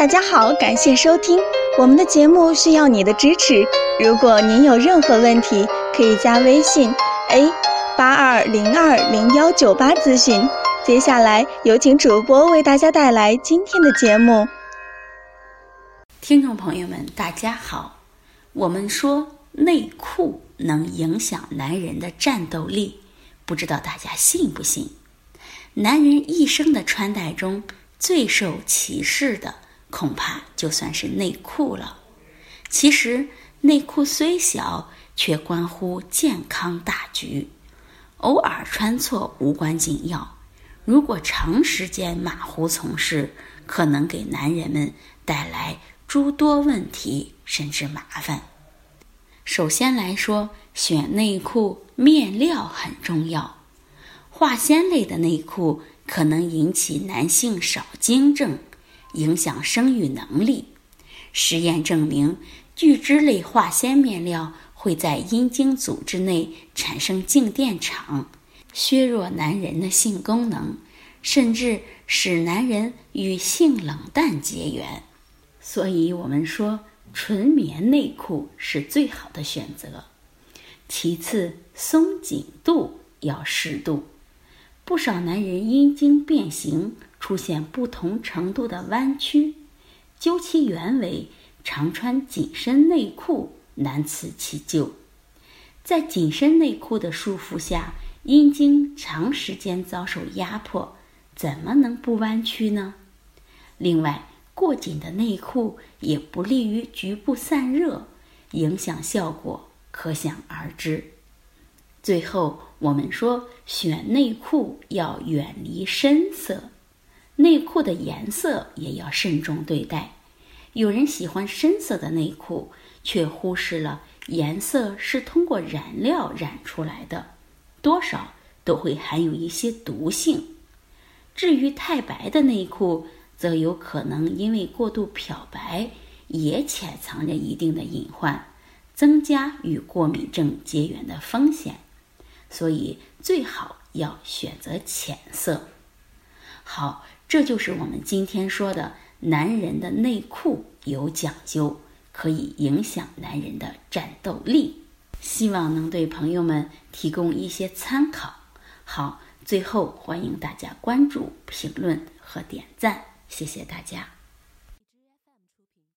大家好，感谢收听我们的节目，需要你的支持。如果您有任何问题，可以加微信 a 八二零二零幺九八咨询。接下来有请主播为大家带来今天的节目。听众朋友们，大家好。我们说内裤能影响男人的战斗力，不知道大家信不信？男人一生的穿戴中最受歧视的。恐怕就算是内裤了。其实内裤虽小，却关乎健康大局。偶尔穿错无关紧要，如果长时间马虎从事，可能给男人们带来诸多问题，甚至麻烦。首先来说，选内裤面料很重要。化纤类的内裤可能引起男性少精症。影响生育能力。实验证明，聚酯类化纤面料会在阴茎组织内产生静电场，削弱男人的性功能，甚至使男人与性冷淡结缘。所以，我们说纯棉内裤是最好的选择。其次，松紧度要适度。不少男人阴茎变形。出现不同程度的弯曲，究其原委，常穿紧身内裤难辞其咎。在紧身内裤的束缚下，阴茎长时间遭受压迫，怎么能不弯曲呢？另外，过紧的内裤也不利于局部散热，影响效果可想而知。最后，我们说选内裤要远离深色。内裤的颜色也要慎重对待。有人喜欢深色的内裤，却忽视了颜色是通过染料染出来的，多少都会含有一些毒性。至于太白的内裤，则有可能因为过度漂白，也潜藏着一定的隐患，增加与过敏症结缘的风险。所以最好要选择浅色。好。这就是我们今天说的，男人的内裤有讲究，可以影响男人的战斗力。希望能对朋友们提供一些参考。好，最后欢迎大家关注、评论和点赞，谢谢大家。